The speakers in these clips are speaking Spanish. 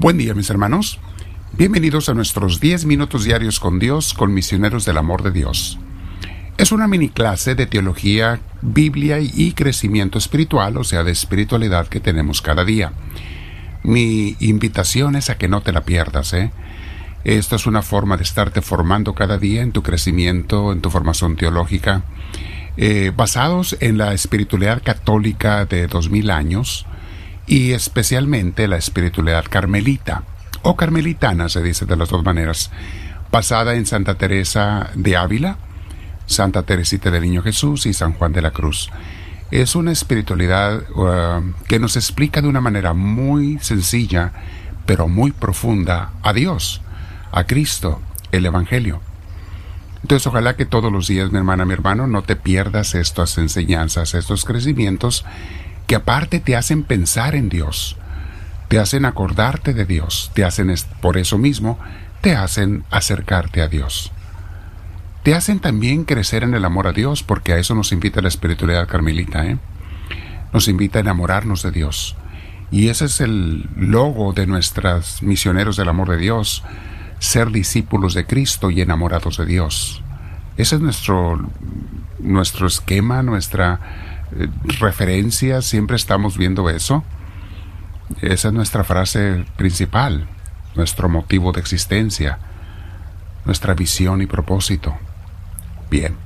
Buen día mis hermanos. Bienvenidos a nuestros 10 minutos diarios con Dios, con misioneros del amor de Dios. Es una mini clase de teología, Biblia y crecimiento espiritual, o sea, de espiritualidad que tenemos cada día. Mi invitación es a que no te la pierdas, ¿eh? Esta es una forma de estarte formando cada día en tu crecimiento, en tu formación teológica, eh, basados en la espiritualidad católica de dos mil años y especialmente la espiritualidad carmelita o carmelitana, se dice de las dos maneras, basada en Santa Teresa de Ávila, Santa Teresita del Niño Jesús y San Juan de la Cruz. Es una espiritualidad uh, que nos explica de una manera muy sencilla, pero muy profunda, a Dios, a Cristo, el Evangelio. Entonces ojalá que todos los días, mi hermana, mi hermano, no te pierdas estas enseñanzas, estos crecimientos, que aparte te hacen pensar en Dios, te hacen acordarte de Dios, te hacen, por eso mismo, te hacen acercarte a Dios te hacen también crecer en el amor a Dios, porque a eso nos invita la espiritualidad carmelita, ¿eh? Nos invita a enamorarnos de Dios. Y ese es el logo de nuestras misioneros del amor de Dios, ser discípulos de Cristo y enamorados de Dios. Ese es nuestro, nuestro esquema, nuestra eh, referencia, siempre estamos viendo eso. Esa es nuestra frase principal, nuestro motivo de existencia, nuestra visión y propósito. Bien.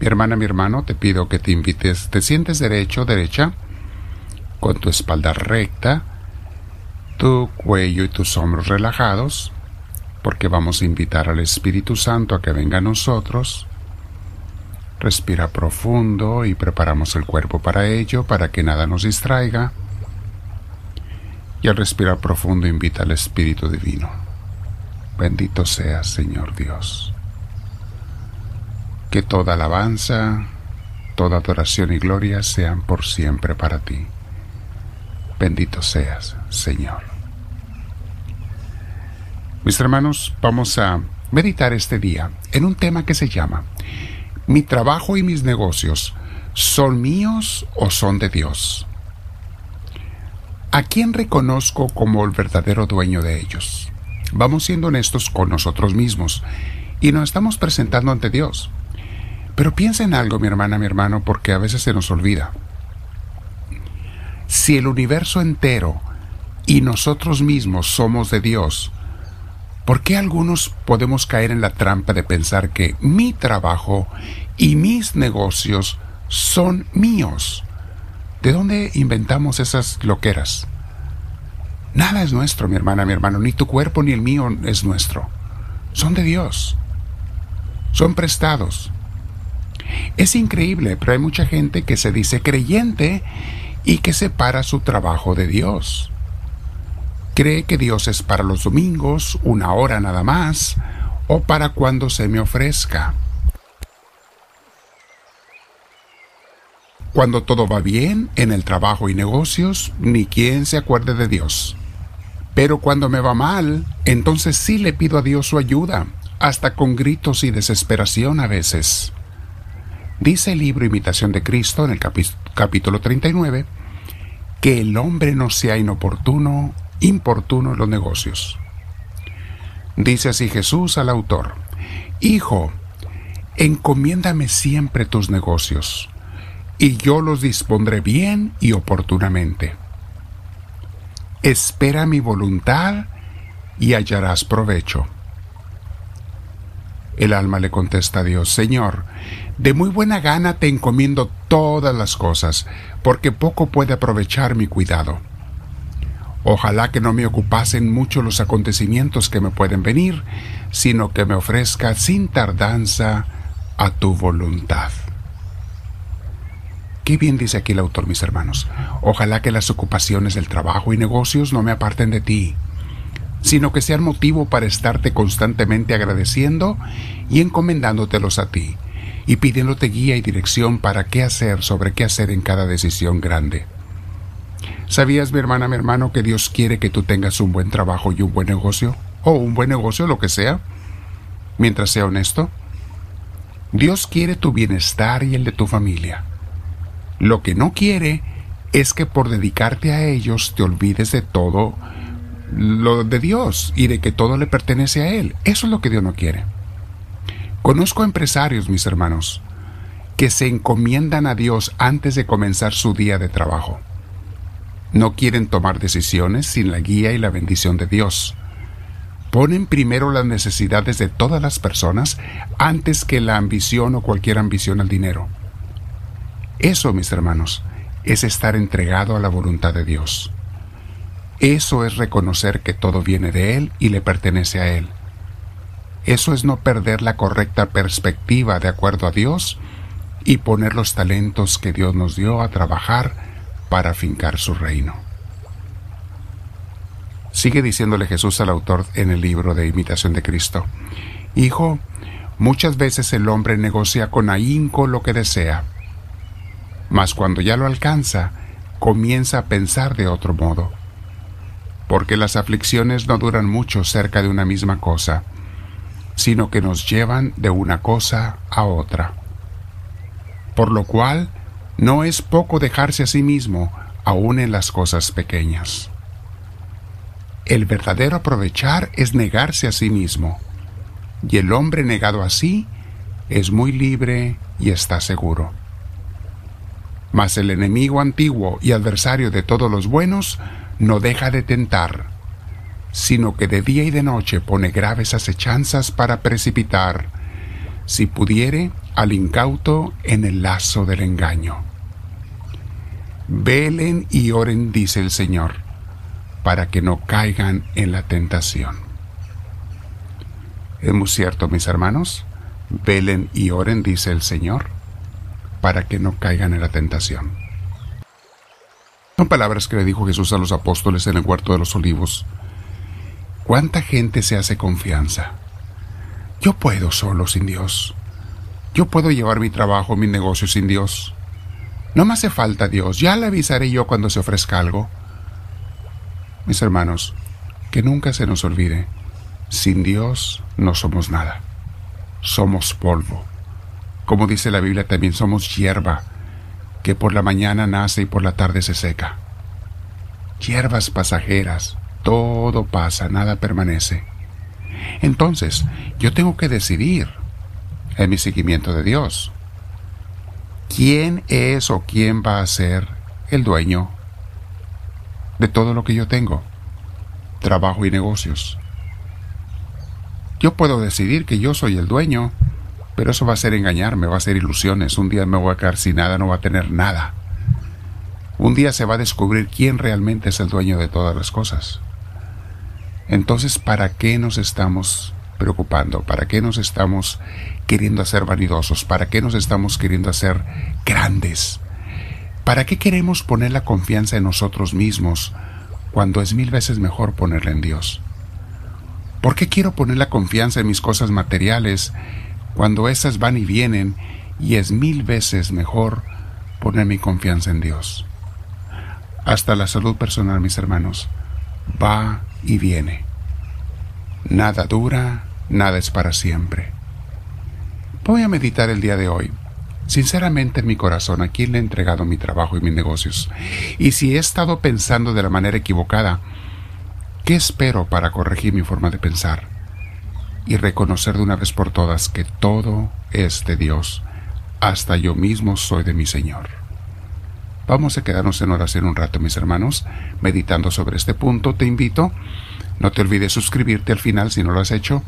Mi hermana, mi hermano, te pido que te invites, te sientes derecho, derecha, con tu espalda recta, tu cuello y tus hombros relajados, porque vamos a invitar al Espíritu Santo a que venga a nosotros. Respira profundo y preparamos el cuerpo para ello, para que nada nos distraiga. Y al respirar profundo invita al Espíritu Divino. Bendito seas, Señor Dios que toda alabanza, toda adoración y gloria sean por siempre para ti. Bendito seas, Señor. Mis hermanos, vamos a meditar este día en un tema que se llama ¿Mi trabajo y mis negocios son míos o son de Dios? ¿A quién reconozco como el verdadero dueño de ellos? Vamos siendo honestos con nosotros mismos y nos estamos presentando ante Dios. Pero piensa en algo, mi hermana, mi hermano, porque a veces se nos olvida. Si el universo entero y nosotros mismos somos de Dios, ¿por qué algunos podemos caer en la trampa de pensar que mi trabajo y mis negocios son míos? ¿De dónde inventamos esas loqueras? Nada es nuestro, mi hermana, mi hermano, ni tu cuerpo ni el mío es nuestro. Son de Dios. Son prestados. Es increíble, pero hay mucha gente que se dice creyente y que separa su trabajo de Dios. Cree que Dios es para los domingos, una hora nada más, o para cuando se me ofrezca. Cuando todo va bien en el trabajo y negocios, ni quien se acuerde de Dios. Pero cuando me va mal, entonces sí le pido a Dios su ayuda, hasta con gritos y desesperación a veces. Dice el libro Imitación de Cristo en el capítulo 39 que el hombre no sea inoportuno, importuno en los negocios. Dice así Jesús al autor, Hijo, encomiéndame siempre tus negocios, y yo los dispondré bien y oportunamente. Espera mi voluntad y hallarás provecho. El alma le contesta a Dios, Señor, de muy buena gana te encomiendo todas las cosas, porque poco puede aprovechar mi cuidado. Ojalá que no me ocupasen mucho los acontecimientos que me pueden venir, sino que me ofrezca sin tardanza a tu voluntad. Qué bien dice aquí el autor, mis hermanos. Ojalá que las ocupaciones del trabajo y negocios no me aparten de ti, sino que sean motivo para estarte constantemente agradeciendo y encomendándotelos a ti, y pidiéndote guía y dirección para qué hacer, sobre qué hacer en cada decisión grande. ¿Sabías, mi hermana, mi hermano, que Dios quiere que tú tengas un buen trabajo y un buen negocio? O un buen negocio, lo que sea, mientras sea honesto. Dios quiere tu bienestar y el de tu familia. Lo que no quiere es que por dedicarte a ellos te olvides de todo lo de Dios y de que todo le pertenece a Él. Eso es lo que Dios no quiere. Conozco empresarios, mis hermanos, que se encomiendan a Dios antes de comenzar su día de trabajo. No quieren tomar decisiones sin la guía y la bendición de Dios. Ponen primero las necesidades de todas las personas antes que la ambición o cualquier ambición al dinero. Eso, mis hermanos, es estar entregado a la voluntad de Dios. Eso es reconocer que todo viene de Él y le pertenece a Él. Eso es no perder la correcta perspectiva de acuerdo a Dios y poner los talentos que Dios nos dio a trabajar para fincar su reino. Sigue diciéndole Jesús al autor en el libro de Imitación de Cristo, Hijo, muchas veces el hombre negocia con ahínco lo que desea, mas cuando ya lo alcanza, comienza a pensar de otro modo porque las aflicciones no duran mucho cerca de una misma cosa, sino que nos llevan de una cosa a otra. Por lo cual, no es poco dejarse a sí mismo, aun en las cosas pequeñas. El verdadero aprovechar es negarse a sí mismo, y el hombre negado así es muy libre y está seguro. Mas el enemigo antiguo y adversario de todos los buenos no deja de tentar, sino que de día y de noche pone graves acechanzas para precipitar, si pudiere, al incauto en el lazo del engaño. Velen y oren, dice el Señor, para que no caigan en la tentación. Es muy cierto, mis hermanos. Velen y oren, dice el Señor, para que no caigan en la tentación. Son palabras que le dijo Jesús a los apóstoles en el huerto de los olivos. ¿Cuánta gente se hace confianza? Yo puedo solo sin Dios. Yo puedo llevar mi trabajo, mi negocio sin Dios. No me hace falta Dios, ya le avisaré yo cuando se ofrezca algo. Mis hermanos, que nunca se nos olvide, sin Dios no somos nada. Somos polvo. Como dice la Biblia, también somos hierba que por la mañana nace y por la tarde se seca. Hierbas pasajeras, todo pasa, nada permanece. Entonces, yo tengo que decidir en mi seguimiento de Dios. ¿Quién es o quién va a ser el dueño de todo lo que yo tengo? Trabajo y negocios. Yo puedo decidir que yo soy el dueño pero eso va a ser engañarme, va a ser ilusiones. Un día me voy a quedar sin nada, no va a tener nada. Un día se va a descubrir quién realmente es el dueño de todas las cosas. Entonces, ¿para qué nos estamos preocupando? ¿Para qué nos estamos queriendo hacer vanidosos? ¿Para qué nos estamos queriendo hacer grandes? ¿Para qué queremos poner la confianza en nosotros mismos cuando es mil veces mejor ponerla en Dios? ¿Por qué quiero poner la confianza en mis cosas materiales cuando esas van y vienen y es mil veces mejor poner mi confianza en Dios. Hasta la salud personal, mis hermanos, va y viene. Nada dura, nada es para siempre. Voy a meditar el día de hoy. Sinceramente en mi corazón, a quién le he entregado mi trabajo y mis negocios. Y si he estado pensando de la manera equivocada, ¿qué espero para corregir mi forma de pensar? y reconocer de una vez por todas que todo es de Dios, hasta yo mismo soy de mi Señor. Vamos a quedarnos en oración un rato, mis hermanos, meditando sobre este punto. Te invito, no te olvides suscribirte al final si no lo has hecho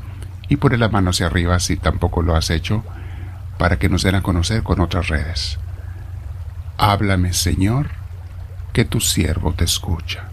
y poner la mano hacia arriba si tampoco lo has hecho, para que nos den a conocer con otras redes. Háblame, Señor, que tu siervo te escucha.